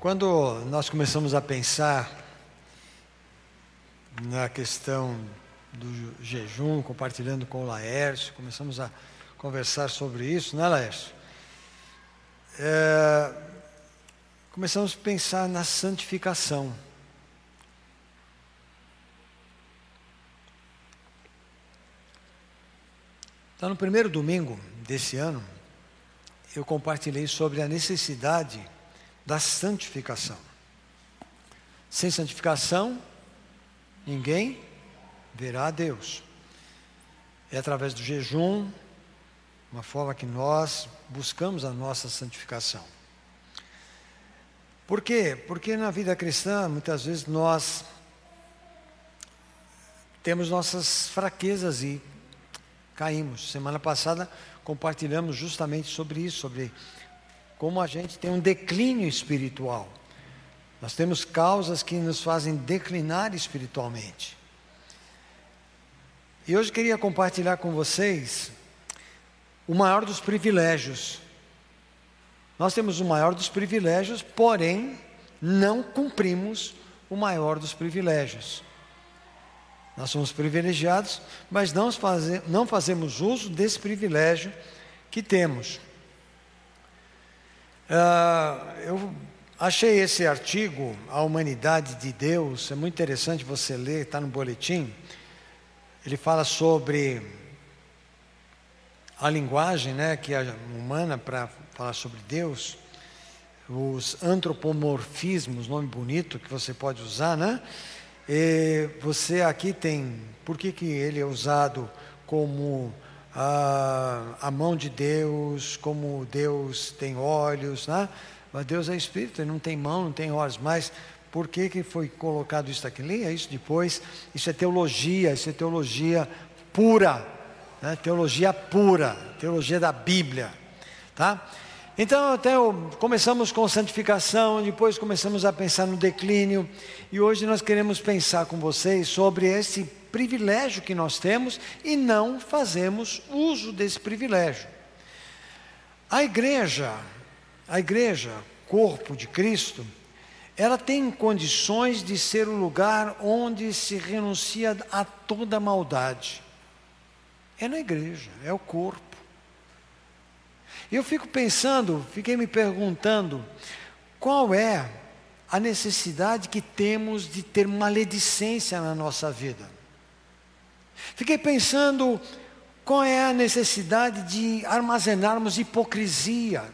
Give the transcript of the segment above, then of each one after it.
Quando nós começamos a pensar na questão do jejum, compartilhando com o Laércio, começamos a conversar sobre isso, né, Laércio? É, começamos a pensar na santificação. Então, no primeiro domingo desse ano, eu compartilhei sobre a necessidade da santificação. Sem santificação, ninguém verá a Deus. É através do jejum, uma forma que nós buscamos a nossa santificação. Por quê? Porque na vida cristã, muitas vezes nós temos nossas fraquezas e caímos. Semana passada compartilhamos justamente sobre isso, sobre como a gente tem um declínio espiritual. Nós temos causas que nos fazem declinar espiritualmente. E hoje queria compartilhar com vocês o maior dos privilégios. Nós temos o maior dos privilégios, porém, não cumprimos o maior dos privilégios. Nós somos privilegiados, mas não, não fazemos uso desse privilégio que temos. Uh, eu achei esse artigo, A Humanidade de Deus, é muito interessante você ler, está no boletim. Ele fala sobre a linguagem né, que é humana para falar sobre Deus, os antropomorfismos, nome bonito que você pode usar, né? E você aqui tem, por que, que ele é usado como a, a mão de Deus, como Deus tem olhos, né? Mas Deus é espírito, ele não tem mão, não tem olhos, mas por que, que foi colocado isso aqui? Leia isso depois. Isso é teologia, isso é teologia pura, né? teologia pura, teologia da Bíblia, tá? Então, até começamos com santificação, depois começamos a pensar no declínio, e hoje nós queremos pensar com vocês sobre esse privilégio que nós temos e não fazemos uso desse privilégio. A igreja, a igreja, corpo de Cristo, ela tem condições de ser o lugar onde se renuncia a toda maldade. É na igreja, é o corpo. Eu fico pensando, fiquei me perguntando, qual é a necessidade que temos de ter maledicência na nossa vida? Fiquei pensando, qual é a necessidade de armazenarmos hipocrisia?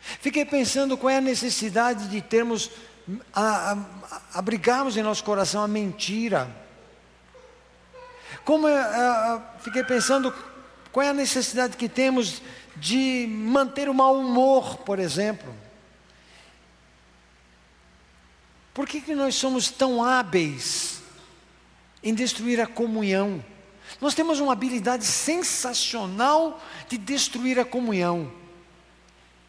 Fiquei pensando qual é a necessidade de termos, a, a, abrigarmos em nosso coração a mentira. Como a, a, fiquei pensando qual é a necessidade que temos de manter o mau humor, por exemplo. Por que, que nós somos tão hábeis em destruir a comunhão? Nós temos uma habilidade sensacional de destruir a comunhão.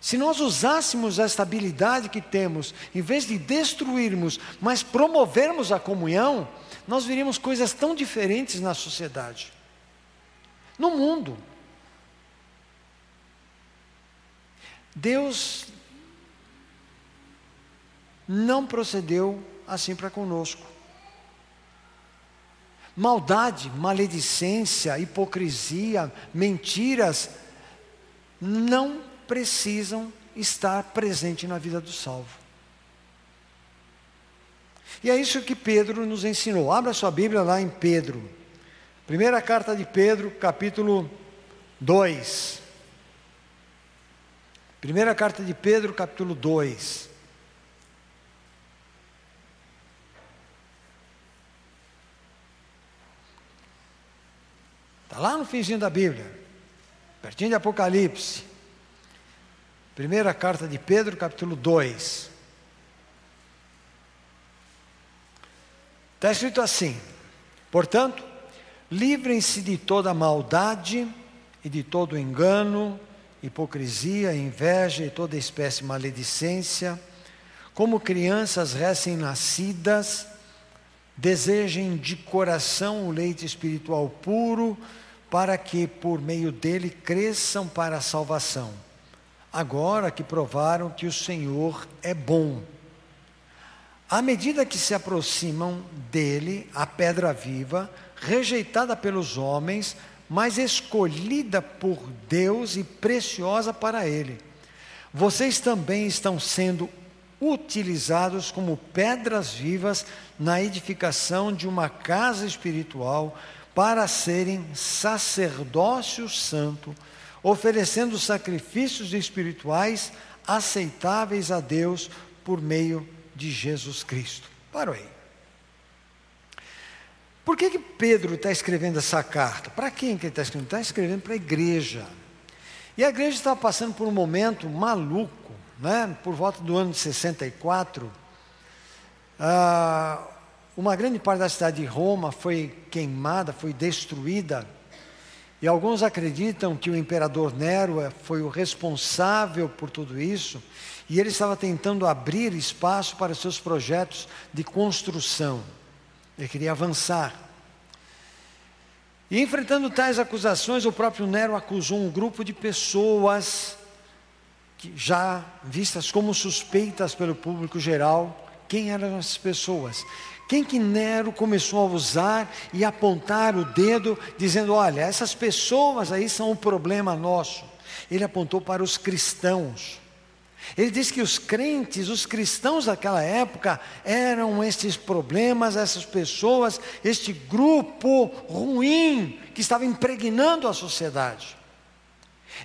Se nós usássemos esta habilidade que temos, em vez de destruirmos, mas promovermos a comunhão, nós veríamos coisas tão diferentes na sociedade, no mundo. Deus não procedeu assim para conosco. Maldade, maledicência, hipocrisia, mentiras não precisam estar presente na vida do salvo. E é isso que Pedro nos ensinou. Abra sua Bíblia lá em Pedro. Primeira carta de Pedro, capítulo 2. Primeira carta de Pedro, capítulo 2. Está lá no finzinho da Bíblia, pertinho de Apocalipse. Primeira carta de Pedro, capítulo 2. Está escrito assim: portanto, livrem-se de toda maldade e de todo engano hipocrisia, inveja e toda espécie de maledicência. Como crianças recém-nascidas, desejem de coração o leite espiritual puro, para que por meio dele cresçam para a salvação. Agora que provaram que o Senhor é bom. À medida que se aproximam dele, a pedra viva, rejeitada pelos homens, mas escolhida por Deus e preciosa para ele. Vocês também estão sendo utilizados como pedras vivas na edificação de uma casa espiritual para serem sacerdócio santo, oferecendo sacrifícios espirituais aceitáveis a Deus por meio de Jesus Cristo. Parou aí. Por que, que Pedro está escrevendo essa carta? Para quem que ele está escrevendo? Está escrevendo para a igreja. E a igreja estava passando por um momento maluco, né? por volta do ano de 64. Ah, uma grande parte da cidade de Roma foi queimada, foi destruída. E alguns acreditam que o imperador Nero é, foi o responsável por tudo isso, e ele estava tentando abrir espaço para seus projetos de construção. Ele queria avançar. E enfrentando tais acusações, o próprio Nero acusou um grupo de pessoas que já vistas como suspeitas pelo público geral. Quem eram essas pessoas? Quem que Nero começou a usar e apontar o dedo, dizendo: olha, essas pessoas aí são um problema nosso. Ele apontou para os cristãos. Ele diz que os crentes, os cristãos daquela época, eram estes problemas, essas pessoas, este grupo ruim que estava impregnando a sociedade.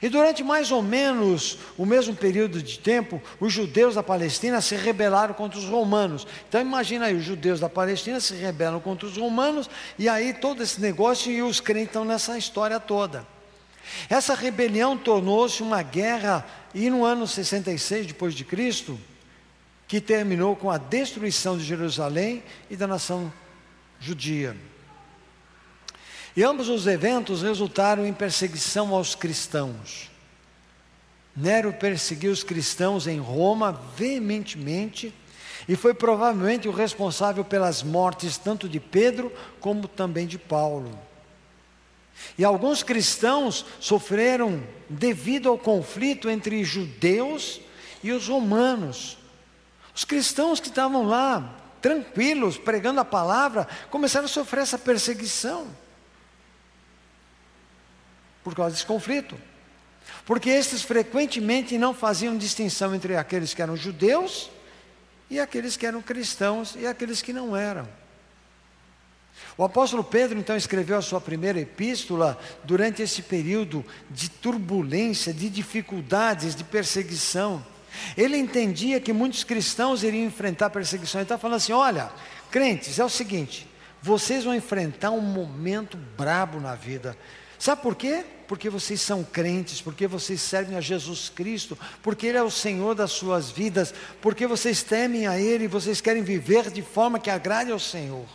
E durante mais ou menos o mesmo período de tempo, os judeus da Palestina se rebelaram contra os romanos. Então imagina aí, os judeus da Palestina se rebelam contra os romanos, e aí todo esse negócio e os crentes estão nessa história toda. Essa rebelião tornou-se uma guerra e no ano 66 depois de Cristo, que terminou com a destruição de Jerusalém e da nação judia. E ambos os eventos resultaram em perseguição aos cristãos. Nero perseguiu os cristãos em Roma veementemente e foi provavelmente o responsável pelas mortes tanto de Pedro como também de Paulo. E alguns cristãos sofreram devido ao conflito entre judeus e os romanos. Os cristãos que estavam lá, tranquilos, pregando a palavra, começaram a sofrer essa perseguição. Por causa desse conflito. Porque estes frequentemente não faziam distinção entre aqueles que eram judeus e aqueles que eram cristãos e aqueles que não eram. O apóstolo Pedro então escreveu a sua primeira epístola durante esse período de turbulência, de dificuldades, de perseguição. Ele entendia que muitos cristãos iriam enfrentar perseguição. Ele está falando assim: olha, crentes, é o seguinte, vocês vão enfrentar um momento brabo na vida. Sabe por quê? Porque vocês são crentes, porque vocês servem a Jesus Cristo, porque Ele é o Senhor das suas vidas, porque vocês temem a Ele vocês querem viver de forma que agrade ao Senhor.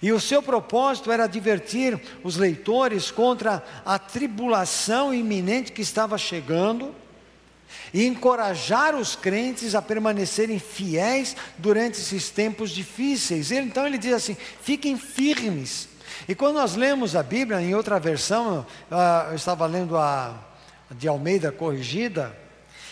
E o seu propósito era divertir os leitores contra a tribulação iminente que estava chegando e encorajar os crentes a permanecerem fiéis durante esses tempos difíceis. Então ele diz assim: fiquem firmes. E quando nós lemos a Bíblia, em outra versão, ah, eu estava lendo a de Almeida corrigida,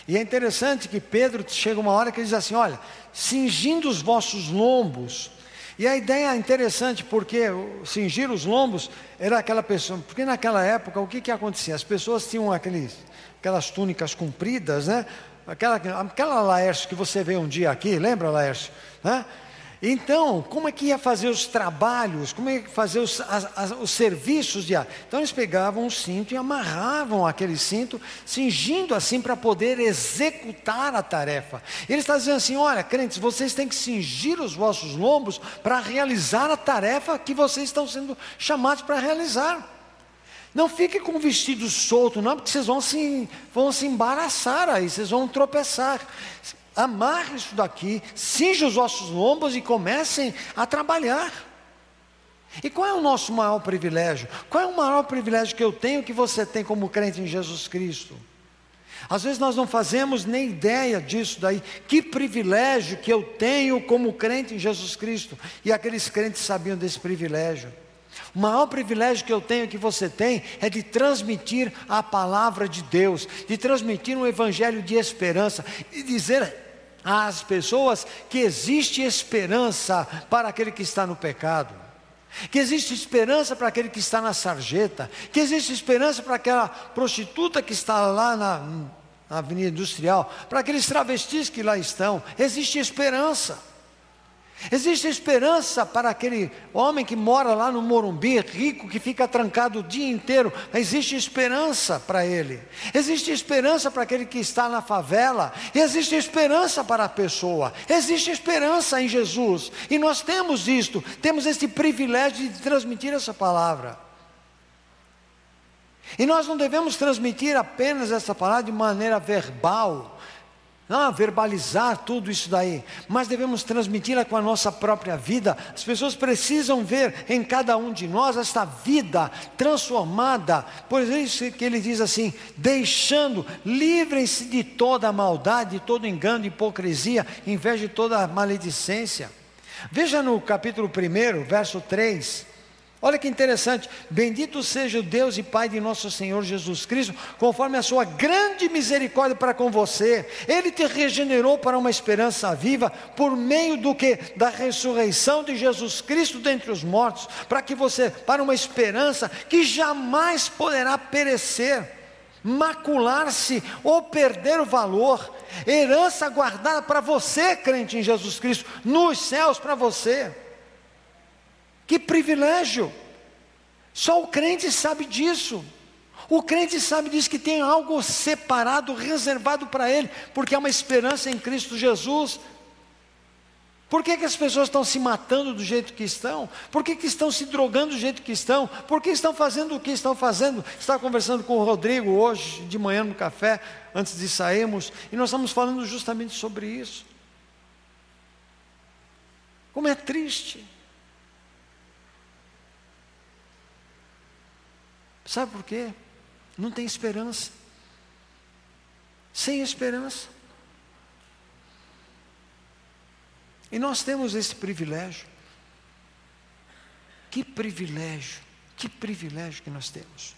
e é interessante que Pedro chega uma hora que ele diz assim: olha, cingindo os vossos lombos, e a ideia é interessante porque cingir os lombos era aquela pessoa, porque naquela época o que, que acontecia? As pessoas tinham aqueles, aquelas túnicas compridas, né? Aquela, aquela Laércio que você vê um dia aqui, lembra Laércio? Né? Então, como é que ia fazer os trabalhos? Como é que fazer os, as, as, os serviços de ar? Então, eles pegavam um cinto e amarravam aquele cinto, cingindo assim para poder executar a tarefa. Ele está dizendo assim: olha, crentes, vocês têm que cingir os vossos lombos para realizar a tarefa que vocês estão sendo chamados para realizar. Não fique com o vestido solto, não, porque vocês vão se, vão se embaraçar aí, vocês vão tropeçar amarre isso daqui, cinja os vossos lombos e comecem a trabalhar. E qual é o nosso maior privilégio? Qual é o maior privilégio que eu tenho que você tem como crente em Jesus Cristo? Às vezes nós não fazemos nem ideia disso daí. Que privilégio que eu tenho como crente em Jesus Cristo. E aqueles crentes sabiam desse privilégio. O maior privilégio que eu tenho, que você tem, é de transmitir a palavra de Deus, de transmitir um evangelho de esperança e dizer às pessoas que existe esperança para aquele que está no pecado, que existe esperança para aquele que está na sarjeta, que existe esperança para aquela prostituta que está lá na, na Avenida Industrial, para aqueles travestis que lá estão, existe esperança. Existe esperança para aquele homem que mora lá no Morumbi, rico, que fica trancado o dia inteiro. Existe esperança para ele. Existe esperança para aquele que está na favela. E existe esperança para a pessoa. Existe esperança em Jesus. E nós temos isto, temos esse privilégio de transmitir essa palavra. E nós não devemos transmitir apenas essa palavra de maneira verbal ah, verbalizar tudo isso daí, mas devemos transmiti-la com a nossa própria vida. As pessoas precisam ver em cada um de nós esta vida transformada. Por isso que ele diz assim: deixando, livrem-se de toda maldade, de todo engano, de hipocrisia, inveja de toda maledicência. Veja no capítulo 1, verso 3. Olha que interessante. Bendito seja o Deus e Pai de nosso Senhor Jesus Cristo, conforme a sua grande misericórdia para com você. Ele te regenerou para uma esperança viva por meio do que da ressurreição de Jesus Cristo dentre os mortos, para que você para uma esperança que jamais poderá perecer, macular-se ou perder o valor. Herança guardada para você, crente em Jesus Cristo, nos céus para você. Que privilégio! Só o crente sabe disso. O crente sabe disso que tem algo separado, reservado para ele, porque há uma esperança em Cristo Jesus. Por que, que as pessoas estão se matando do jeito que estão? Por que, que estão se drogando do jeito que estão? Por que estão fazendo o que estão fazendo? Estava conversando com o Rodrigo hoje, de manhã no café, antes de sairmos, e nós estamos falando justamente sobre isso. Como é triste. Sabe por quê? Não tem esperança. Sem esperança. E nós temos esse privilégio. Que privilégio, que privilégio que nós temos.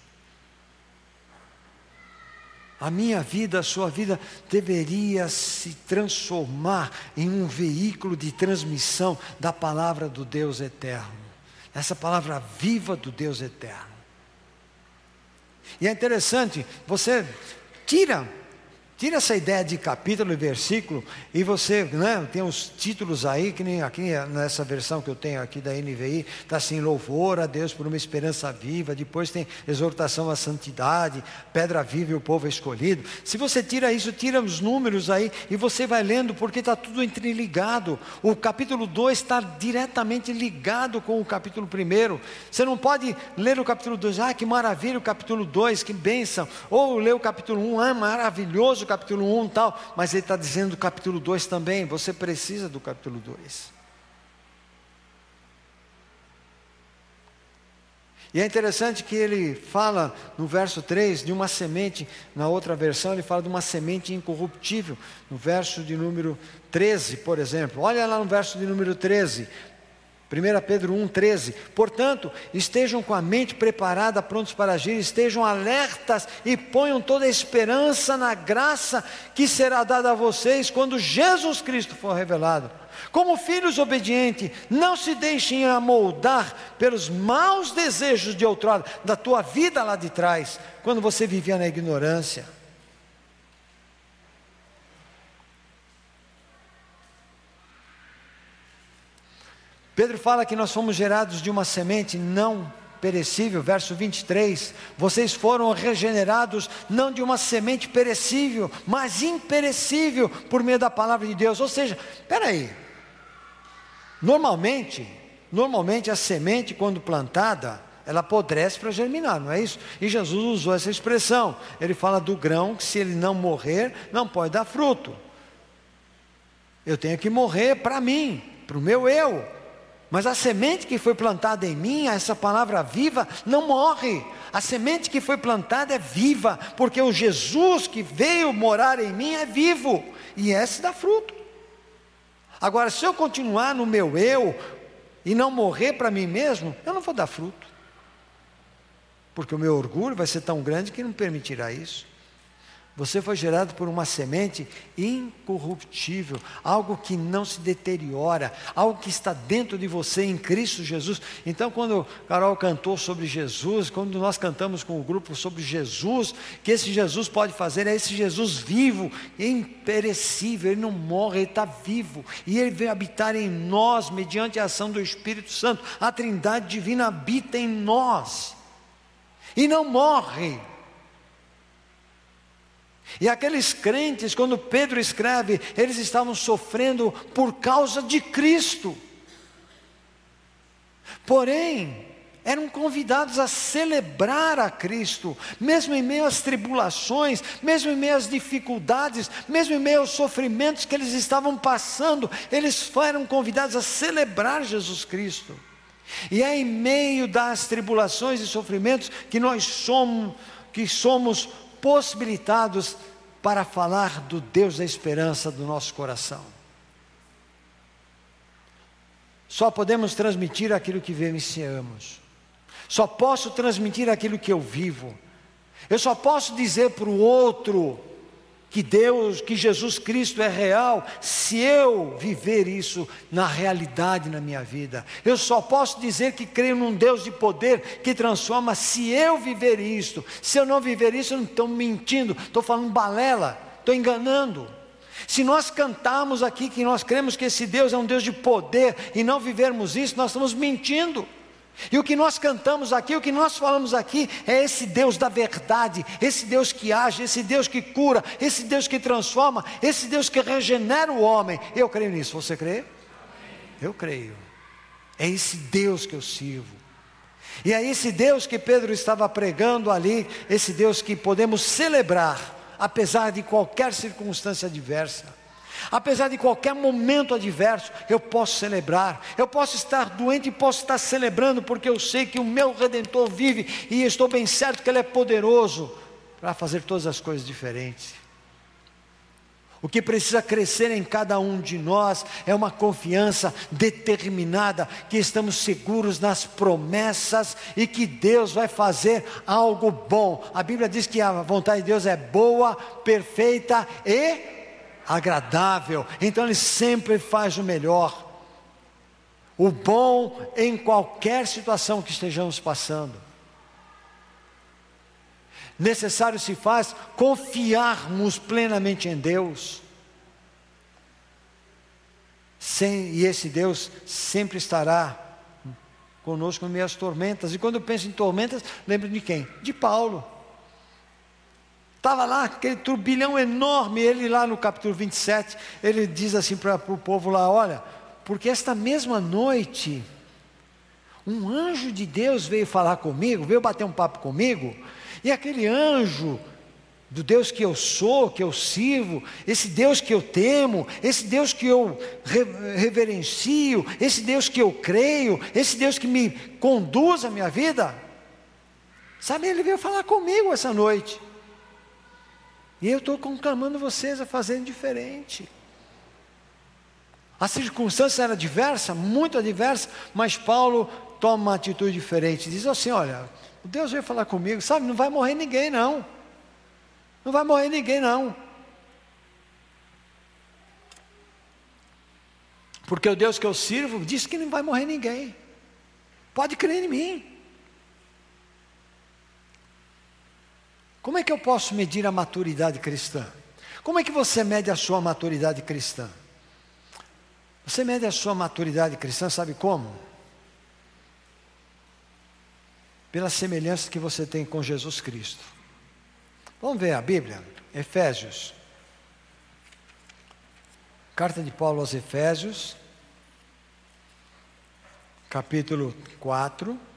A minha vida, a sua vida deveria se transformar em um veículo de transmissão da palavra do Deus eterno. Essa palavra viva do Deus eterno. E é interessante, você tira Tira essa ideia de capítulo e versículo e você, né, tem os títulos aí, que nem aqui nessa versão que eu tenho aqui da NVI, está assim, louvor a Deus por uma esperança viva, depois tem exortação à santidade, pedra viva e o povo escolhido. Se você tira isso, tira os números aí e você vai lendo, porque está tudo entreligado. O capítulo 2 está diretamente ligado com o capítulo 1. Você não pode ler o capítulo 2, ah, que maravilha o capítulo 2, que bênção, ou ler o capítulo 1, um, ah, maravilhoso o capítulo 1 tal, mas ele está dizendo do capítulo 2 também, você precisa do capítulo 2. E é interessante que ele fala no verso 3 de uma semente, na outra versão ele fala de uma semente incorruptível, no verso de número 13, por exemplo. Olha lá no verso de número 13. 1 Pedro 1,13. Portanto, estejam com a mente preparada, prontos para agir, estejam alertas e ponham toda a esperança na graça que será dada a vocês quando Jesus Cristo for revelado. Como filhos obedientes, não se deixem amoldar pelos maus desejos de outrora, da tua vida lá de trás, quando você vivia na ignorância. Pedro fala que nós fomos gerados de uma semente não perecível, verso 23. Vocês foram regenerados não de uma semente perecível, mas imperecível por meio da palavra de Deus. Ou seja, espera aí. Normalmente, normalmente a semente quando plantada, ela apodrece para germinar, não é isso? E Jesus usou essa expressão. Ele fala do grão que se ele não morrer, não pode dar fruto. Eu tenho que morrer para mim, para o meu eu. Mas a semente que foi plantada em mim, essa palavra viva, não morre. A semente que foi plantada é viva, porque o Jesus que veio morar em mim é vivo, e esse dá fruto. Agora, se eu continuar no meu eu e não morrer para mim mesmo, eu não vou dar fruto. Porque o meu orgulho vai ser tão grande que não permitirá isso. Você foi gerado por uma semente incorruptível, algo que não se deteriora, algo que está dentro de você em Cristo Jesus. Então, quando Carol cantou sobre Jesus, quando nós cantamos com o grupo sobre Jesus, que esse Jesus pode fazer, é esse Jesus vivo, imperecível, ele não morre, ele está vivo, e ele vem habitar em nós, mediante a ação do Espírito Santo. A Trindade Divina habita em nós, e não morre. E aqueles crentes, quando Pedro escreve, eles estavam sofrendo por causa de Cristo. Porém, eram convidados a celebrar a Cristo, mesmo em meio às tribulações, mesmo em meio às dificuldades, mesmo em meio aos sofrimentos que eles estavam passando, eles foram convidados a celebrar Jesus Cristo. E é em meio das tribulações e sofrimentos que nós somos, que somos possibilitados para falar do Deus da esperança do nosso coração. Só podemos transmitir aquilo que vivenciamos. Só posso transmitir aquilo que eu vivo. Eu só posso dizer para o outro que Deus, que Jesus Cristo é real, se eu viver isso na realidade na minha vida. Eu só posso dizer que creio num Deus de poder que transforma se eu viver isso. Se eu não viver isso, eu não estou mentindo, estou falando balela, estou enganando. Se nós cantarmos aqui que nós cremos que esse Deus é um Deus de poder e não vivermos isso, nós estamos mentindo. E o que nós cantamos aqui, o que nós falamos aqui, é esse Deus da verdade, esse Deus que age, esse Deus que cura, esse Deus que transforma, esse Deus que regenera o homem. Eu creio nisso, você crê? Eu creio. É esse Deus que eu sirvo. E é esse Deus que Pedro estava pregando ali, esse Deus que podemos celebrar, apesar de qualquer circunstância adversa. Apesar de qualquer momento adverso, eu posso celebrar. Eu posso estar doente e posso estar celebrando, porque eu sei que o meu redentor vive e estou bem certo que ele é poderoso para fazer todas as coisas diferentes. O que precisa crescer em cada um de nós é uma confiança determinada, que estamos seguros nas promessas e que Deus vai fazer algo bom. A Bíblia diz que a vontade de Deus é boa, perfeita e agradável, então Ele sempre faz o melhor, o bom em qualquer situação que estejamos passando. Necessário se faz confiarmos plenamente em Deus. Sem, e esse Deus sempre estará conosco em meio às tormentas. E quando eu penso em tormentas, lembro de quem? De Paulo. Estava lá aquele turbilhão enorme, ele lá no capítulo 27, ele diz assim para o povo lá: olha, porque esta mesma noite, um anjo de Deus veio falar comigo, veio bater um papo comigo, e aquele anjo, do Deus que eu sou, que eu sirvo, esse Deus que eu temo, esse Deus que eu reverencio, esse Deus que eu creio, esse Deus que me conduz a minha vida, sabe, ele veio falar comigo essa noite. E eu estou conclamando vocês a fazerem diferente. A circunstância era diversa, muito adversa, mas Paulo toma uma atitude diferente. Diz assim: Olha, Deus veio falar comigo, sabe? Não vai morrer ninguém, não. Não vai morrer ninguém, não. Porque o Deus que eu sirvo disse que não vai morrer ninguém. Pode crer em mim. Como é que eu posso medir a maturidade cristã? Como é que você mede a sua maturidade cristã? Você mede a sua maturidade cristã, sabe como? Pela semelhança que você tem com Jesus Cristo. Vamos ver a Bíblia, Efésios. Carta de Paulo aos Efésios, capítulo 4.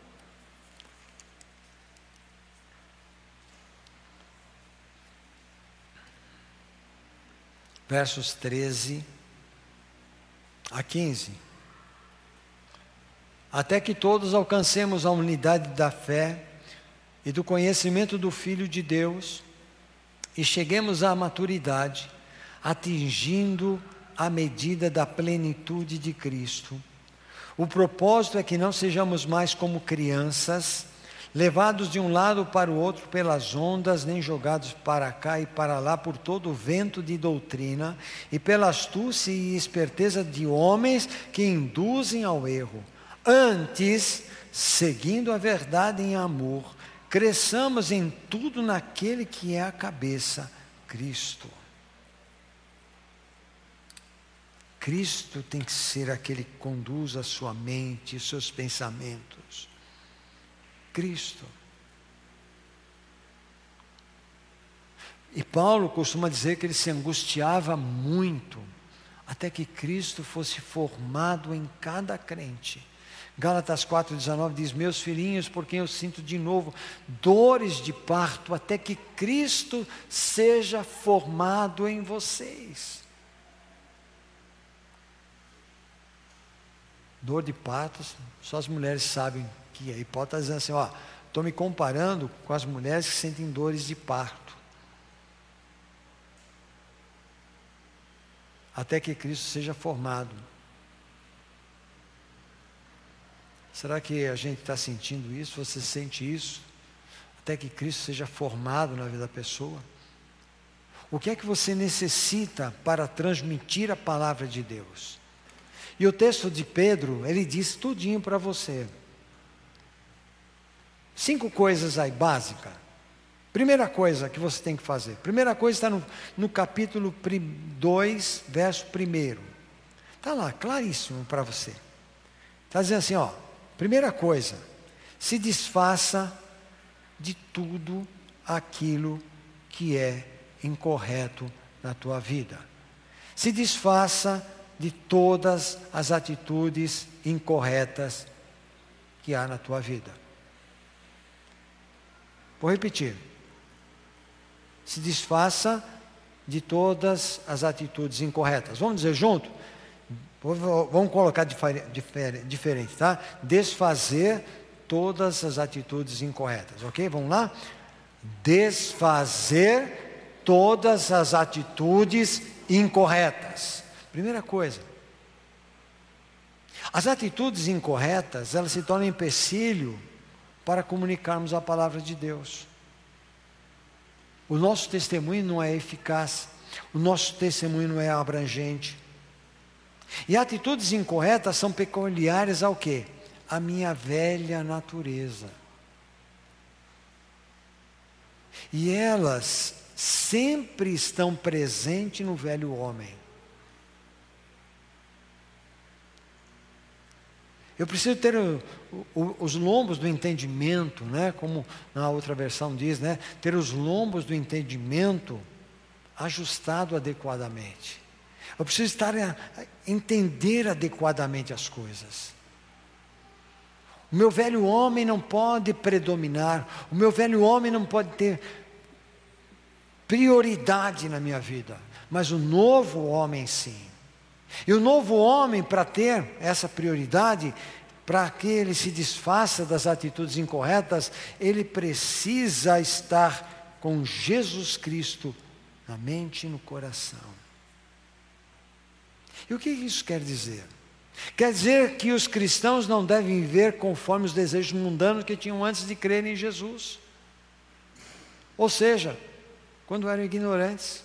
Versos 13 a 15. Até que todos alcancemos a unidade da fé e do conhecimento do Filho de Deus e cheguemos à maturidade, atingindo a medida da plenitude de Cristo. O propósito é que não sejamos mais como crianças, levados de um lado para o outro pelas ondas, nem jogados para cá e para lá por todo o vento de doutrina e pela astúcia e esperteza de homens que induzem ao erro. Antes, seguindo a verdade em amor, cresçamos em tudo naquele que é a cabeça, Cristo. Cristo tem que ser aquele que conduz a sua mente, seus pensamentos. Cristo. E Paulo costuma dizer que ele se angustiava muito até que Cristo fosse formado em cada crente. Gálatas 4,19 diz: Meus filhinhos, por quem eu sinto de novo dores de parto, até que Cristo seja formado em vocês. Dor de parto, só as mulheres sabem que aí pode estar dizendo assim: Ó, estou me comparando com as mulheres que sentem dores de parto. Até que Cristo seja formado. Será que a gente está sentindo isso? Você sente isso? Até que Cristo seja formado na vida da pessoa? O que é que você necessita para transmitir a palavra de Deus? E o texto de Pedro, ele diz tudinho para você. Cinco coisas aí básicas. Primeira coisa que você tem que fazer. Primeira coisa está no, no capítulo 2, verso 1. Está lá, claríssimo para você. Está dizendo assim, ó. Primeira coisa, se desfaça de tudo aquilo que é incorreto na tua vida. Se desfaça de todas as atitudes incorretas que há na tua vida. Vou repetir. Se desfaça de todas as atitudes incorretas. Vamos dizer junto? Vamos colocar diferente, tá? Desfazer todas as atitudes incorretas, ok? Vamos lá? Desfazer todas as atitudes incorretas. Primeira coisa. As atitudes incorretas, elas se tornam empecilho para comunicarmos a palavra de Deus. O nosso testemunho não é eficaz, o nosso testemunho não é abrangente. E atitudes incorretas são peculiares ao quê? A minha velha natureza. E elas sempre estão presentes no velho homem. Eu preciso ter o, o, os lombos do entendimento, né? como na outra versão diz, né? ter os lombos do entendimento ajustado adequadamente. Eu preciso estar a, a entender adequadamente as coisas. O meu velho homem não pode predominar, o meu velho homem não pode ter prioridade na minha vida, mas o novo homem sim. E o novo homem, para ter essa prioridade, para que ele se desfaça das atitudes incorretas, ele precisa estar com Jesus Cristo na mente e no coração. E o que isso quer dizer? Quer dizer que os cristãos não devem viver conforme os desejos mundanos que tinham antes de crerem em Jesus. Ou seja, quando eram ignorantes.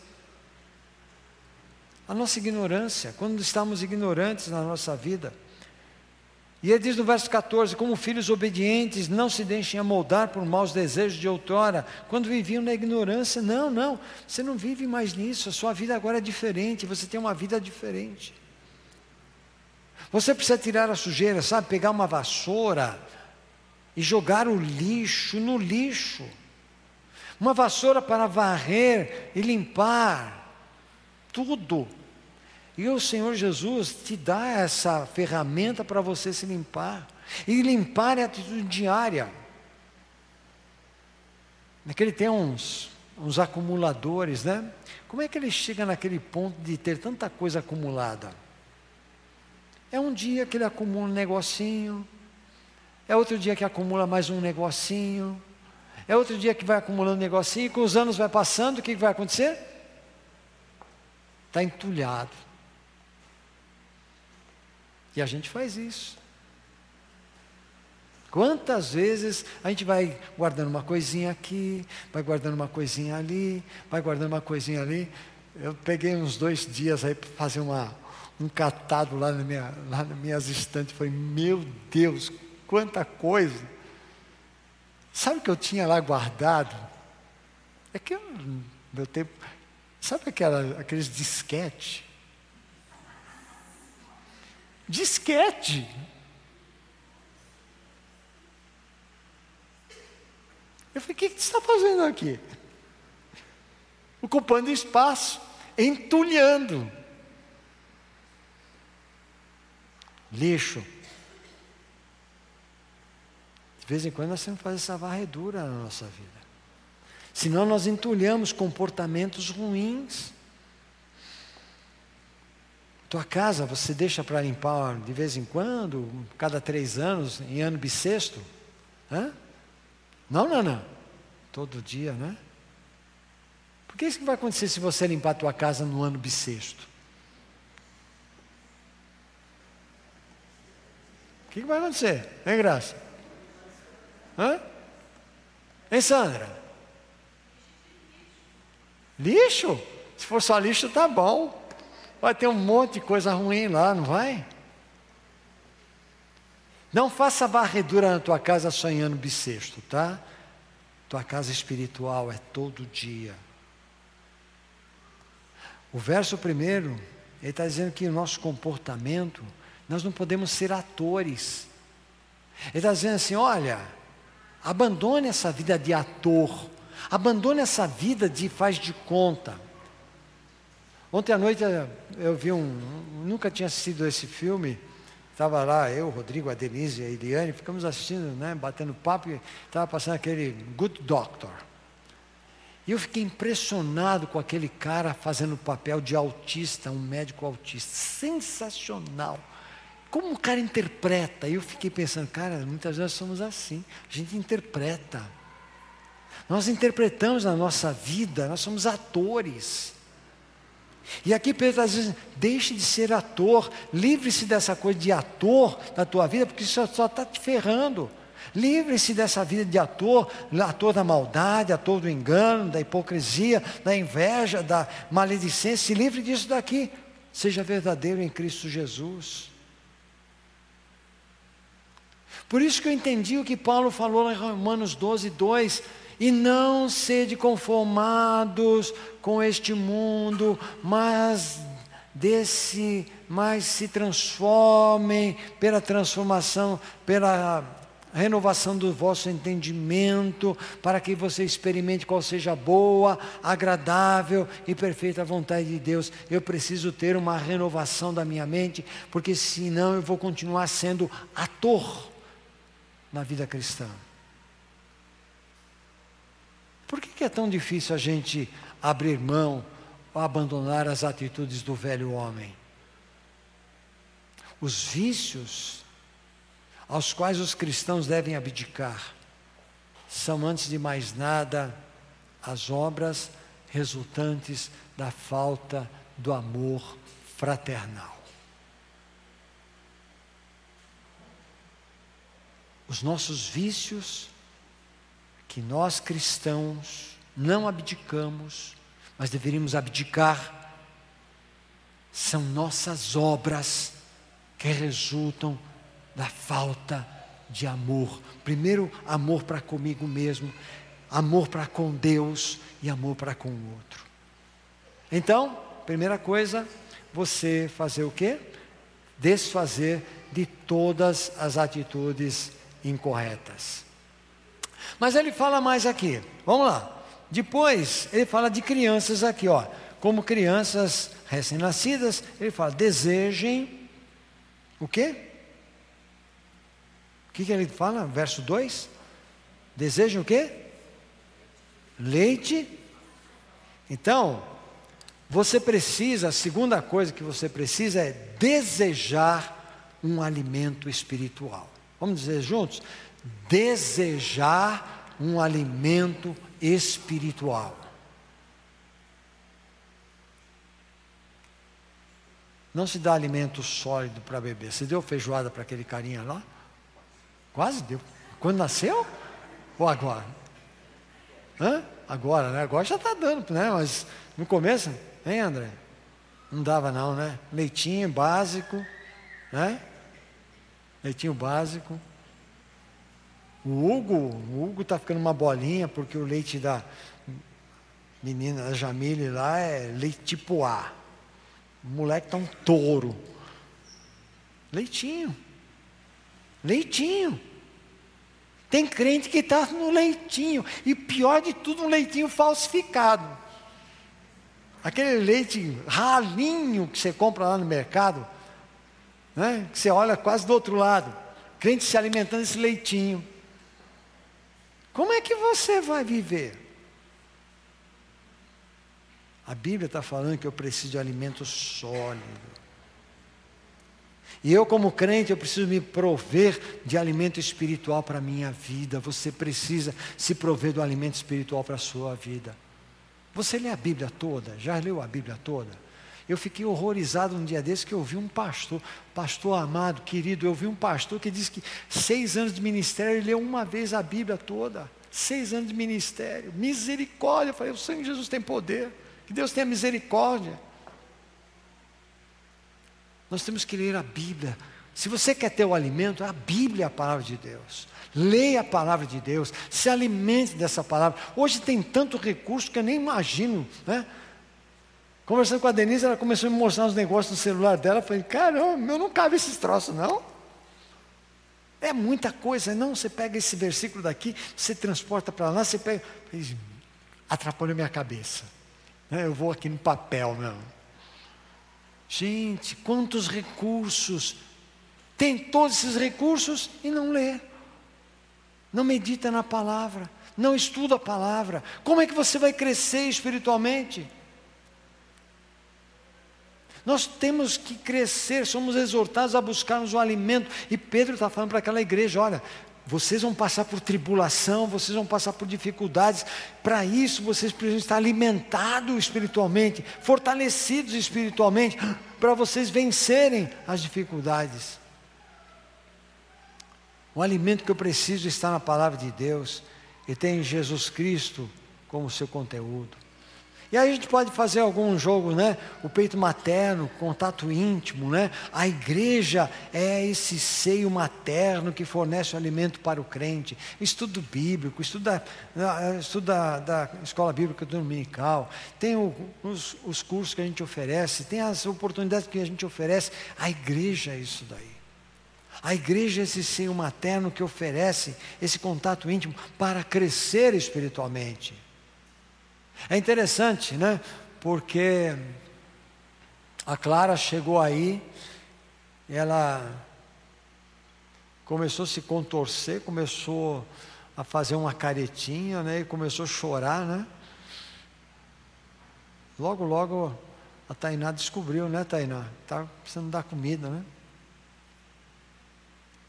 A nossa ignorância, quando estamos ignorantes na nossa vida. E ele diz no verso 14: Como filhos obedientes, não se deixem amoldar por maus desejos de outrora, quando viviam na ignorância. Não, não, você não vive mais nisso, a sua vida agora é diferente, você tem uma vida diferente. Você precisa tirar a sujeira, sabe? Pegar uma vassoura e jogar o lixo no lixo. Uma vassoura para varrer e limpar tudo. E o Senhor Jesus te dá essa ferramenta para você se limpar. E limpar é atitude diária. Naquele tem uns, uns acumuladores, né? Como é que ele chega naquele ponto de ter tanta coisa acumulada? É um dia que ele acumula um negocinho, é outro dia que acumula mais um negocinho, é outro dia que vai acumulando um negocinho, e com os anos vai passando, o que vai acontecer? Está entulhado. E a gente faz isso. Quantas vezes a gente vai guardando uma coisinha aqui, vai guardando uma coisinha ali, vai guardando uma coisinha ali. Eu peguei uns dois dias aí para fazer uma, um catado lá, na minha, lá nas minhas estantes. Falei, meu Deus, quanta coisa. Sabe o que eu tinha lá guardado? É que eu, meu tempo. Sabe aquela, aqueles disquete? Disquete. Eu falei, o que, que você está fazendo aqui? Ocupando espaço, entulhando. Lixo. De vez em quando nós temos que fazer essa varredura na nossa vida. Senão nós entulhamos comportamentos ruins. Tua casa você deixa para limpar de vez em quando, cada três anos, em ano bissexto? Hã? Não, não, não. Todo dia, né? Por que isso que vai acontecer se você limpar a tua casa no ano bissexto? O que, que vai acontecer? Hein, Graça? Hã? Hein, Sandra? Lixo? Se for só lixo, tá bom. Vai ter um monte de coisa ruim lá, não vai? Não faça varredura na tua casa só em ano bissexto, tá? Tua casa espiritual é todo dia. O verso primeiro, ele está dizendo que o nosso comportamento, nós não podemos ser atores. Ele está dizendo assim: olha, abandone essa vida de ator, abandone essa vida de faz de conta. Ontem à noite eu vi um, nunca tinha assistido esse filme, Estava lá eu, Rodrigo, a Denise e a Eliane, ficamos assistindo, né, batendo papo, estava passando aquele Good Doctor. E eu fiquei impressionado com aquele cara fazendo o papel de autista, um médico autista. Sensacional. Como o cara interpreta? E eu fiquei pensando, cara, muitas vezes somos assim. A gente interpreta. Nós interpretamos na nossa vida, nós somos atores. E aqui Pedro está dizendo: deixe de ser ator, livre-se dessa coisa de ator na tua vida, porque isso só está te ferrando. Livre-se dessa vida de ator, ator da maldade, ator do engano, da hipocrisia, da inveja, da maledicência. Se livre disso daqui. Seja verdadeiro em Cristo Jesus. Por isso que eu entendi o que Paulo falou em Romanos 12, 2 e não sede conformados com este mundo, mas desse, mas se transformem pela transformação, pela renovação do vosso entendimento, para que você experimente qual seja a boa, agradável e perfeita vontade de Deus. Eu preciso ter uma renovação da minha mente, porque senão eu vou continuar sendo ator na vida cristã. Por que, é tão difícil a gente abrir mão ou abandonar as atitudes do velho homem? Os vícios aos quais os cristãos devem abdicar são, antes de mais nada, as obras resultantes da falta do amor fraternal. Os nossos vícios que nós cristãos não abdicamos, mas deveríamos abdicar, são nossas obras que resultam da falta de amor. Primeiro, amor para comigo mesmo, amor para com Deus e amor para com o outro. Então, primeira coisa, você fazer o quê? Desfazer de todas as atitudes incorretas. Mas ele fala mais aqui. Vamos lá. Depois, ele fala de crianças aqui, ó. Como crianças recém-nascidas, ele fala: desejem o quê? O que, que ele fala? Verso 2: Desejem o quê? Leite. Então, você precisa, a segunda coisa que você precisa é desejar um alimento espiritual. Vamos dizer juntos? Desejar um alimento espiritual. Não se dá alimento sólido para beber. Você deu feijoada para aquele carinha lá? Quase deu. Quando nasceu? Ou agora? Hã? Agora, né? Agora já está dando, né? Mas no começo, hein, André? Não dava não, né? Leitinho básico, né? Leitinho básico. O Hugo, o Hugo está ficando uma bolinha porque o leite da menina Jamile lá é leite tipo A. O moleque está um touro. Leitinho. Leitinho. Tem crente que está no leitinho. E pior de tudo, um leitinho falsificado. Aquele leite ralinho que você compra lá no mercado, né? que você olha quase do outro lado. Crente se alimentando desse leitinho. Como é que você vai viver? A Bíblia está falando que eu preciso de alimento sólido. E eu, como crente, eu preciso me prover de alimento espiritual para a minha vida. Você precisa se prover do alimento espiritual para a sua vida. Você lê a Bíblia toda? Já leu a Bíblia toda? Eu fiquei horrorizado um dia desse que eu vi um pastor, pastor amado, querido, eu vi um pastor que disse que seis anos de ministério ele leu uma vez a Bíblia toda. Seis anos de ministério, misericórdia. Eu falei, o Senhor Jesus tem poder, que Deus tenha misericórdia. Nós temos que ler a Bíblia. Se você quer ter o alimento, a Bíblia é a palavra de Deus. Leia a palavra de Deus, se alimente dessa palavra. Hoje tem tanto recurso que eu nem imagino, né? Conversando com a Denise, ela começou a me mostrar os negócios no celular dela. Eu falei, caramba, eu não cabe esses troços, não. É muita coisa, não. Você pega esse versículo daqui, você transporta para lá, você pega. Atrapalhou minha cabeça. Né? Eu vou aqui no papel mesmo. Gente, quantos recursos. Tem todos esses recursos e não lê. Não medita na palavra. Não estuda a palavra. Como é que você vai crescer espiritualmente? Nós temos que crescer, somos exortados a buscarmos o alimento. E Pedro está falando para aquela igreja: olha, vocês vão passar por tribulação, vocês vão passar por dificuldades. Para isso, vocês precisam estar alimentados espiritualmente, fortalecidos espiritualmente, para vocês vencerem as dificuldades. O alimento que eu preciso está na palavra de Deus e tem Jesus Cristo como seu conteúdo. E aí a gente pode fazer algum jogo, né? O peito materno, contato íntimo, né? A igreja é esse seio materno que fornece o alimento para o crente. Estudo bíblico, estudo da, estudo da, da escola bíblica dominical, tem o, os, os cursos que a gente oferece, tem as oportunidades que a gente oferece. A igreja é isso daí. A igreja é esse seio materno que oferece esse contato íntimo para crescer espiritualmente. É interessante, né? Porque a Clara chegou aí, ela começou a se contorcer, começou a fazer uma caretinha, né? E começou a chorar, né? Logo, logo a Tainá descobriu, né, Tainá? Tá precisando dar comida, né?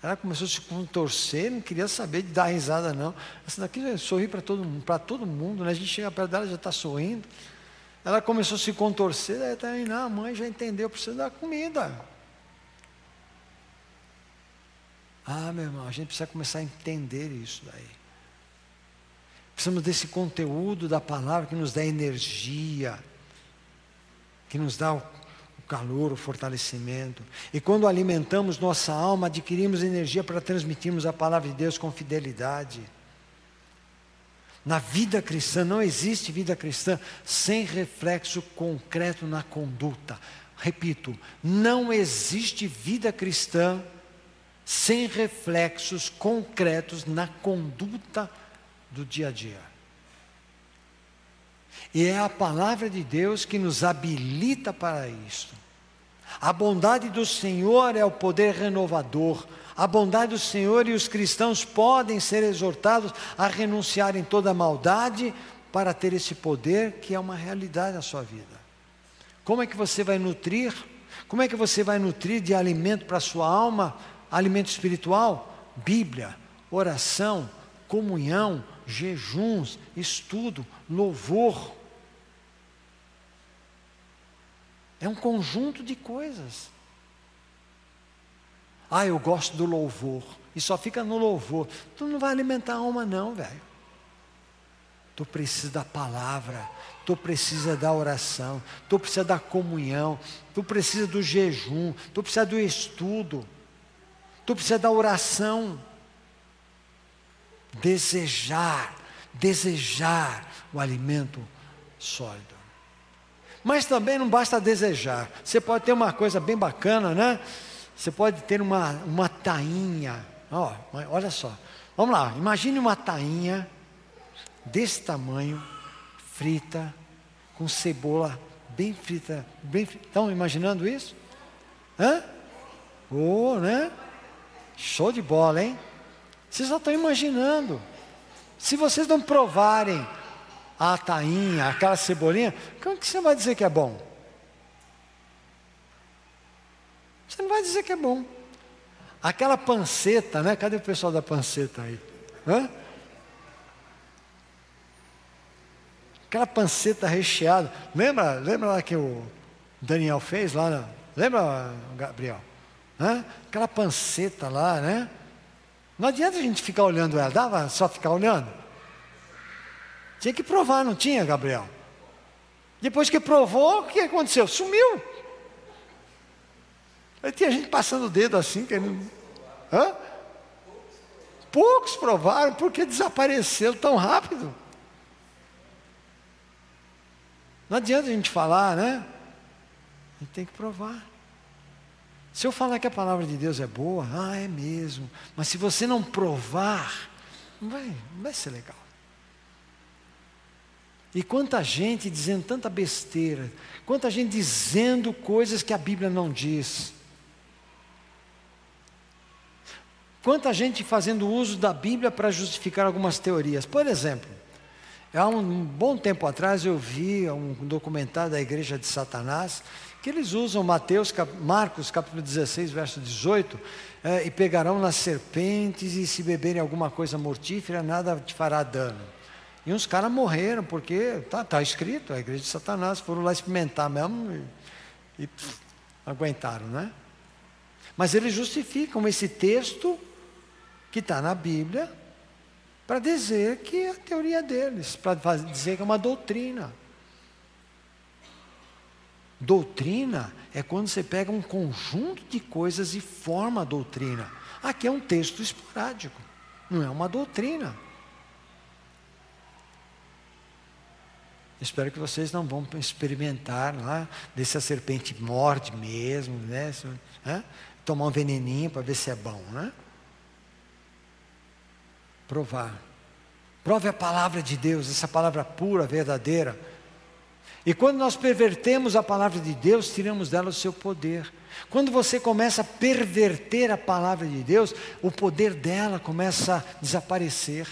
Ela começou a se contorcer, não queria saber de dar risada, não. Essa daqui sorri para todo mundo, para todo mundo, né? A gente chega perto dela já está sorrindo. Ela começou a se contorcer, daí está aí, não, a mãe já entendeu, precisa dar comida. Ah, meu irmão, a gente precisa começar a entender isso daí. Precisamos desse conteúdo da palavra que nos dá energia, que nos dá calor, o fortalecimento. E quando alimentamos nossa alma, adquirimos energia para transmitirmos a palavra de Deus com fidelidade. Na vida cristã, não existe vida cristã sem reflexo concreto na conduta. Repito, não existe vida cristã sem reflexos concretos na conduta do dia a dia. E é a palavra de Deus que nos habilita para isso. A bondade do Senhor é o poder renovador. A bondade do Senhor e os cristãos podem ser exortados a renunciar em toda maldade para ter esse poder que é uma realidade na sua vida. Como é que você vai nutrir? Como é que você vai nutrir de alimento para a sua alma, alimento espiritual? Bíblia, oração, comunhão, jejuns, estudo, louvor. É um conjunto de coisas. Ah, eu gosto do louvor. e só fica no louvor. Tu não vai alimentar a alma, não, velho. Tu precisa da palavra, tu precisa da oração, tu precisa da comunhão, tu precisa do jejum, tu precisa do estudo, tu precisa da oração. Desejar, desejar o alimento sólido. Mas também não basta desejar. Você pode ter uma coisa bem bacana, né? Você pode ter uma, uma tainha. Ó, olha só. Vamos lá, imagine uma tainha desse tamanho, frita, com cebola bem frita, bem frita. Estão imaginando isso? Hã? Oh, né? Show de bola, hein? Vocês só estão imaginando. Se vocês não provarem a tainha, aquela cebolinha, como que você vai dizer que é bom? Você não vai dizer que é bom. Aquela panceta, né? Cadê o pessoal da panceta aí? Hã? Aquela panceta recheada. Lembra, lembra lá que o Daniel fez lá? Lembra, Gabriel? Hã? Aquela panceta lá, né? Não adianta a gente ficar olhando ela, dava só ficar olhando? Tinha que provar, não tinha, Gabriel? Depois que provou, o que aconteceu? Sumiu. Aí tinha gente passando o dedo assim, querendo. Hã? Poucos provaram, porque desapareceu tão rápido. Não adianta a gente falar, né? A gente tem que provar. Se eu falar que a palavra de Deus é boa, ah, é mesmo. Mas se você não provar, não vai, não vai ser legal. E quanta gente dizendo tanta besteira, quanta gente dizendo coisas que a Bíblia não diz. Quanta gente fazendo uso da Bíblia para justificar algumas teorias. Por exemplo, há um bom tempo atrás eu vi um documentário da Igreja de Satanás que eles usam Mateus, Marcos capítulo 16, verso 18, é, e pegarão nas serpentes e se beberem alguma coisa mortífera, nada te fará dano. E uns caras morreram, porque está tá escrito, a igreja de Satanás, foram lá experimentar mesmo e, e pff, aguentaram, né? Mas eles justificam esse texto que está na Bíblia para dizer que é a teoria deles, para dizer que é uma doutrina. Doutrina é quando você pega um conjunto de coisas e forma a doutrina. Aqui é um texto esporádico, não é uma doutrina. Espero que vocês não vão experimentar lá, ver se a serpente morde mesmo, né? tomar um veneninho para ver se é bom, né? Provar. Prove a palavra de Deus, essa palavra pura, verdadeira e quando nós pervertemos a palavra de Deus, tiramos dela o seu poder. Quando você começa a perverter a palavra de Deus, o poder dela começa a desaparecer.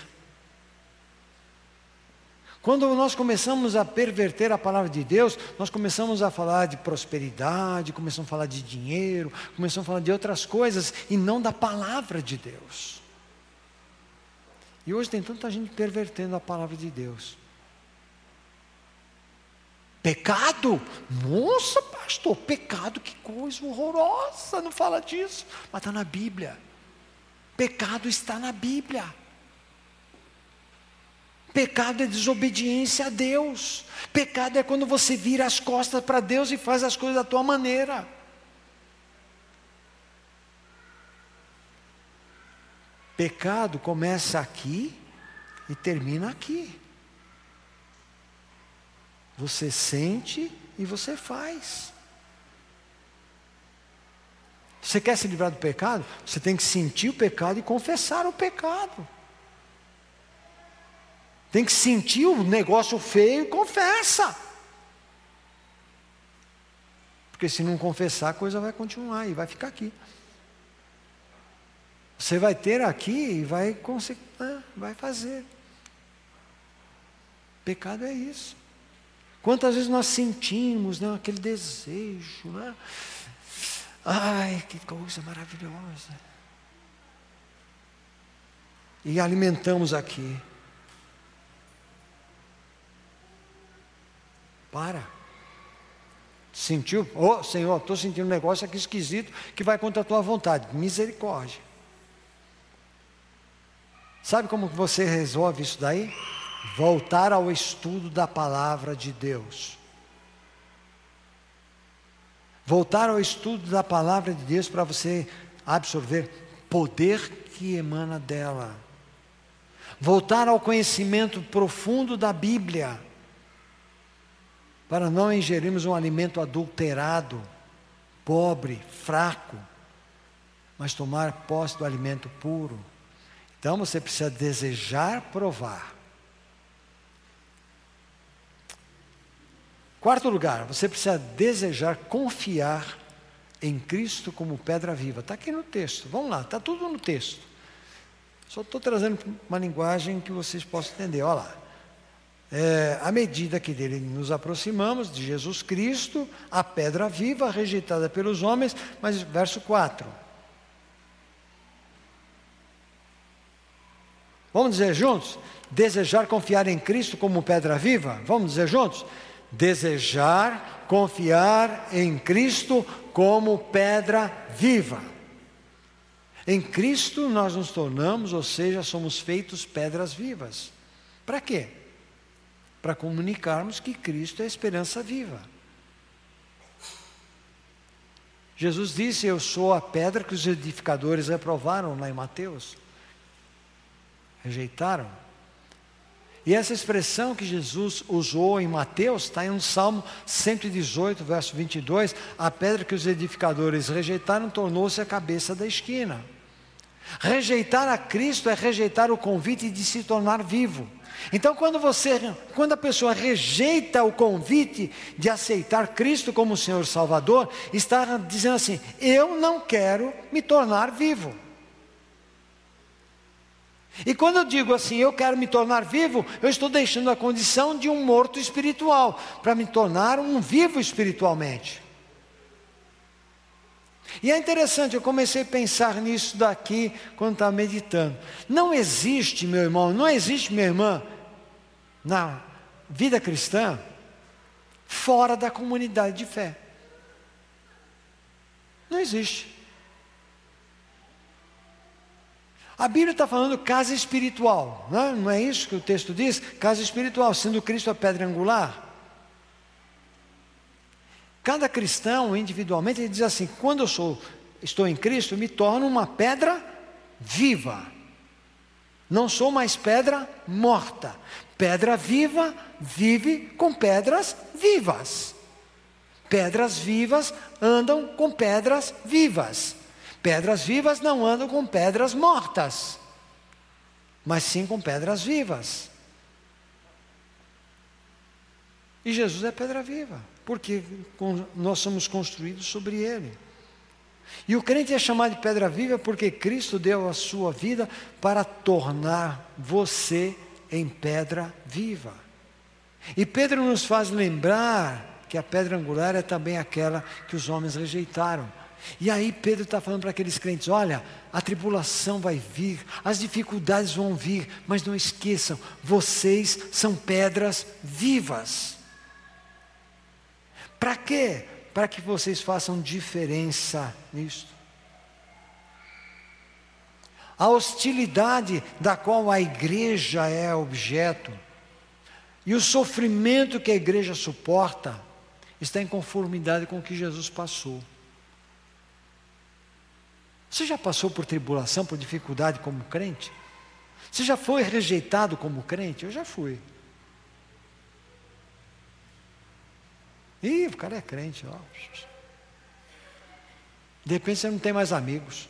Quando nós começamos a perverter a palavra de Deus, nós começamos a falar de prosperidade, começamos a falar de dinheiro, começamos a falar de outras coisas e não da palavra de Deus. E hoje tem tanta gente pervertendo a palavra de Deus. Pecado? Nossa, pastor, pecado, que coisa horrorosa, não fala disso, mas está na Bíblia. Pecado está na Bíblia. Pecado é desobediência a Deus. Pecado é quando você vira as costas para Deus e faz as coisas da tua maneira. Pecado começa aqui e termina aqui. Você sente e você faz. Você quer se livrar do pecado? Você tem que sentir o pecado e confessar o pecado. Tem que sentir o negócio feio e confessa. Porque se não confessar, a coisa vai continuar e vai ficar aqui. Você vai ter aqui e vai, ah, vai fazer. Pecado é isso. Quantas vezes nós sentimos né, aquele desejo, né? Ai, que coisa maravilhosa. E alimentamos aqui. Para. Sentiu? Oh, Senhor, estou sentindo um negócio aqui esquisito que vai contra a tua vontade. Misericórdia. Sabe como você resolve isso daí? Voltar ao estudo da palavra de Deus. Voltar ao estudo da palavra de Deus para você absorver poder que emana dela. Voltar ao conhecimento profundo da Bíblia, para não ingerirmos um alimento adulterado, pobre, fraco, mas tomar posse do alimento puro. Então você precisa desejar provar. Quarto lugar, você precisa desejar confiar em Cristo como pedra viva. Está aqui no texto. Vamos lá, está tudo no texto. Só estou trazendo uma linguagem que vocês possam entender. Olha lá. É, à medida que dele nos aproximamos de Jesus Cristo, a pedra viva rejeitada pelos homens, mas verso 4. Vamos dizer juntos? Desejar confiar em Cristo como pedra viva? Vamos dizer juntos? Desejar confiar em Cristo como pedra viva. Em Cristo nós nos tornamos, ou seja, somos feitos pedras vivas. Para quê? Para comunicarmos que Cristo é a esperança viva. Jesus disse: Eu sou a pedra que os edificadores reprovaram lá em Mateus rejeitaram. E essa expressão que Jesus usou em Mateus está em um Salmo 118, verso 22. A pedra que os edificadores rejeitaram tornou-se a cabeça da esquina. Rejeitar a Cristo é rejeitar o convite de se tornar vivo. Então, quando você, quando a pessoa rejeita o convite de aceitar Cristo como Senhor Salvador, está dizendo assim: eu não quero me tornar vivo. E quando eu digo assim, eu quero me tornar vivo, eu estou deixando a condição de um morto espiritual, para me tornar um vivo espiritualmente. E é interessante, eu comecei a pensar nisso daqui quando estava meditando. Não existe, meu irmão, não existe, minha irmã, na vida cristã, fora da comunidade de fé. Não existe. A Bíblia está falando casa espiritual, não é? não é isso que o texto diz? Casa espiritual, sendo Cristo a pedra angular. Cada cristão, individualmente, ele diz assim: quando eu sou, estou em Cristo, me torno uma pedra viva. Não sou mais pedra morta. Pedra viva vive com pedras vivas. Pedras vivas andam com pedras vivas. Pedras vivas não andam com pedras mortas, mas sim com pedras vivas. E Jesus é pedra viva, porque nós somos construídos sobre ele. E o crente é chamado de pedra viva porque Cristo deu a sua vida para tornar você em pedra viva. E Pedro nos faz lembrar que a pedra angular é também aquela que os homens rejeitaram e aí Pedro está falando para aqueles crentes: olha, a tribulação vai vir, as dificuldades vão vir, mas não esqueçam, vocês são pedras vivas. Para quê? Para que vocês façam diferença nisto. A hostilidade da qual a igreja é objeto, e o sofrimento que a igreja suporta, está em conformidade com o que Jesus passou. Você já passou por tribulação, por dificuldade como crente? Você já foi rejeitado como crente? Eu já fui. Ih, o cara é crente, ó. De repente você não tem mais amigos.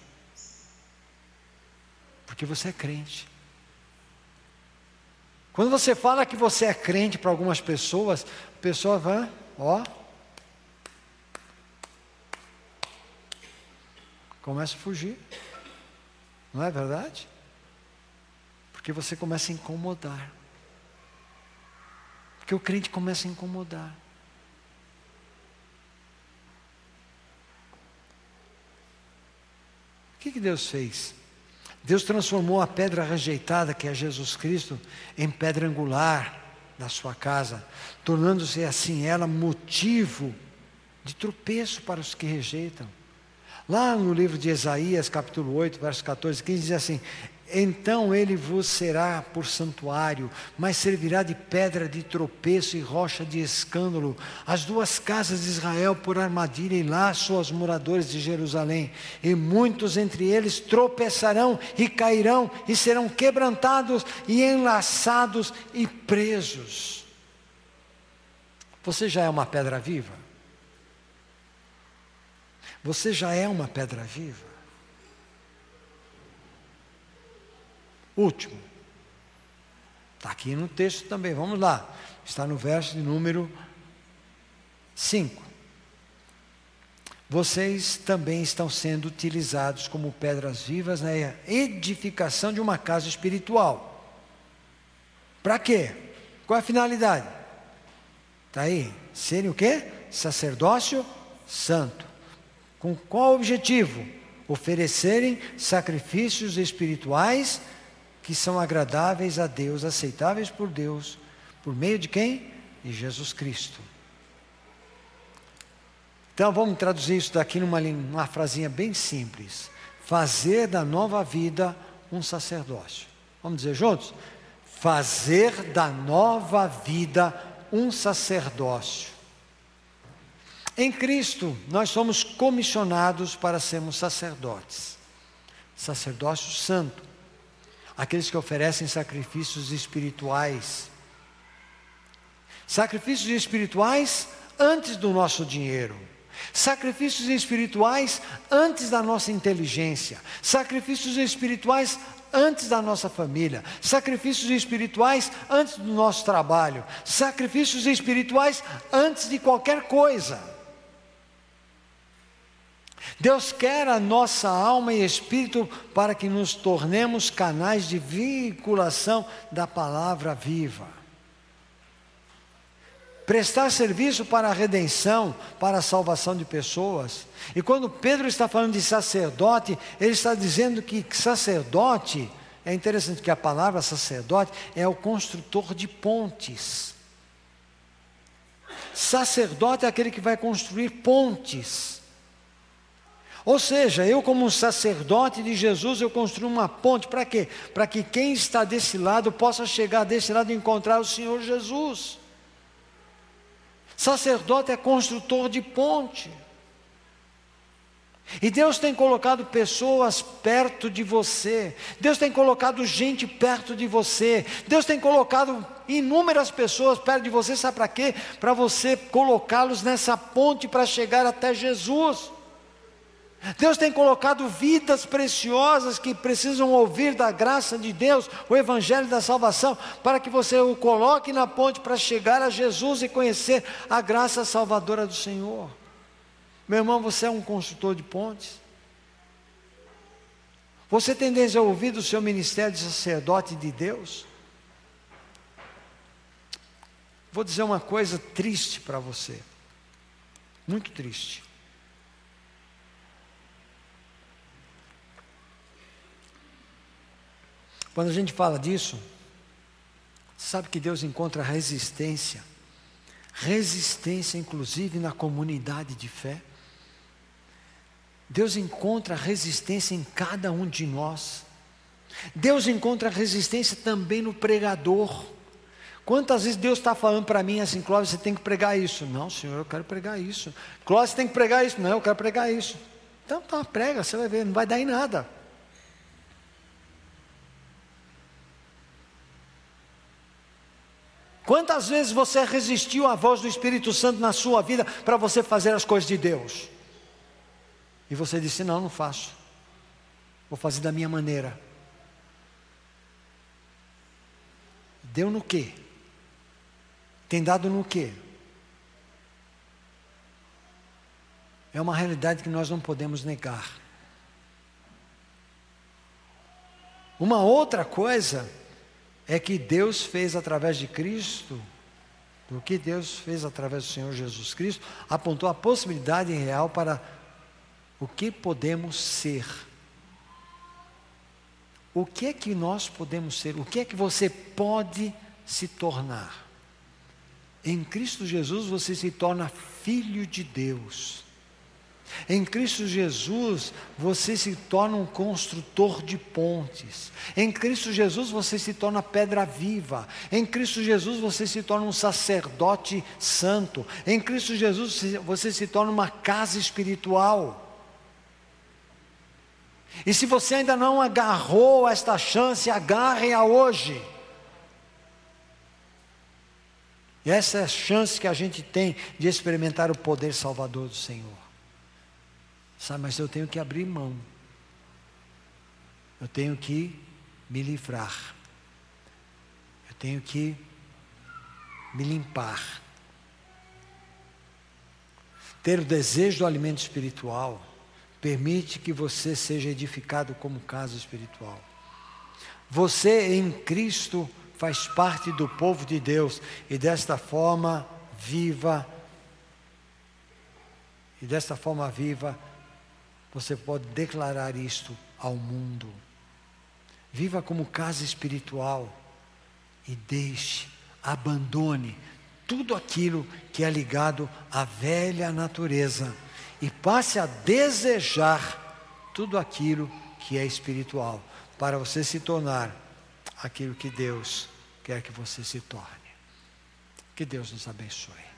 Porque você é crente. Quando você fala que você é crente para algumas pessoas, a pessoa vai, ó, começa a fugir. Não é verdade? Porque você começa a incomodar. Porque o crente começa a incomodar. O que, que Deus fez? Deus transformou a pedra rejeitada, que é Jesus Cristo, em pedra angular da sua casa, tornando-se assim ela motivo de tropeço para os que rejeitam. Lá no livro de Isaías, capítulo 8, verso 14, 15, diz assim: então ele vos será por santuário, mas servirá de pedra de tropeço e rocha de escândalo. As duas casas de Israel por armadilha e laço aos moradores de Jerusalém. E muitos entre eles tropeçarão e cairão e serão quebrantados e enlaçados e presos. Você já é uma pedra viva? Você já é uma pedra viva? Último. Está aqui no texto também, vamos lá. Está no verso de número 5. Vocês também estão sendo utilizados como pedras vivas na edificação de uma casa espiritual. Para quê? Qual é a finalidade? Está aí. Serem o quê? Sacerdócio santo. Com qual objetivo? Oferecerem sacrifícios espirituais que são agradáveis a Deus, aceitáveis por Deus, por meio de quem? De Jesus Cristo. Então vamos traduzir isso daqui numa, numa frasinha bem simples. Fazer da nova vida um sacerdócio. Vamos dizer juntos? Fazer da nova vida um sacerdócio. Em Cristo, nós somos comissionados para sermos sacerdotes. Sacerdócio santo aqueles que oferecem sacrifícios espirituais. Sacrifícios espirituais antes do nosso dinheiro. Sacrifícios espirituais antes da nossa inteligência. Sacrifícios espirituais antes da nossa família. Sacrifícios espirituais antes do nosso trabalho. Sacrifícios espirituais antes de qualquer coisa. Deus quer a nossa alma e espírito para que nos tornemos canais de vinculação da palavra viva. Prestar serviço para a redenção, para a salvação de pessoas. E quando Pedro está falando de sacerdote, ele está dizendo que sacerdote, é interessante que a palavra sacerdote é o construtor de pontes. Sacerdote é aquele que vai construir pontes. Ou seja, eu como um sacerdote de Jesus, eu construo uma ponte para quê? Para que quem está desse lado possa chegar desse lado e encontrar o Senhor Jesus. Sacerdote é construtor de ponte. E Deus tem colocado pessoas perto de você, Deus tem colocado gente perto de você, Deus tem colocado inúmeras pessoas perto de você, sabe para quê? Para você colocá-los nessa ponte para chegar até Jesus. Deus tem colocado vidas preciosas que precisam ouvir da graça de Deus, o Evangelho da salvação, para que você o coloque na ponte para chegar a Jesus e conhecer a graça salvadora do Senhor. Meu irmão, você é um construtor de pontes? Você tem desenvolvido o seu ministério de sacerdote de Deus? Vou dizer uma coisa triste para você, muito triste. Quando a gente fala disso, sabe que Deus encontra resistência, resistência inclusive na comunidade de fé. Deus encontra resistência em cada um de nós. Deus encontra resistência também no pregador. Quantas vezes Deus está falando para mim assim, Clóvis, você tem que pregar isso. Não, Senhor, eu quero pregar isso. Clóvis, você tem que pregar isso. Não, eu quero pregar isso. Então tá, prega, você vai ver, não vai dar em nada. Quantas vezes você resistiu à voz do Espírito Santo na sua vida para você fazer as coisas de Deus? E você disse: Não, não faço. Vou fazer da minha maneira. Deu no quê? Tem dado no quê? É uma realidade que nós não podemos negar. Uma outra coisa é que Deus fez através de Cristo, o que Deus fez através do Senhor Jesus Cristo, apontou a possibilidade real para o que podemos ser. O que é que nós podemos ser? O que é que você pode se tornar? Em Cristo Jesus você se torna filho de Deus. Em Cristo Jesus, você se torna um construtor de pontes. Em Cristo Jesus, você se torna pedra viva. Em Cristo Jesus, você se torna um sacerdote santo. Em Cristo Jesus, você se torna uma casa espiritual. E se você ainda não agarrou esta chance, agarre-a hoje. E essa é a chance que a gente tem de experimentar o poder salvador do Senhor. Sabe, mas eu tenho que abrir mão. Eu tenho que me livrar. Eu tenho que me limpar. Ter o desejo do alimento espiritual permite que você seja edificado como casa espiritual. Você em Cristo faz parte do povo de Deus e desta forma viva e desta forma viva você pode declarar isto ao mundo. Viva como casa espiritual e deixe, abandone tudo aquilo que é ligado à velha natureza e passe a desejar tudo aquilo que é espiritual, para você se tornar aquilo que Deus quer que você se torne. Que Deus nos abençoe.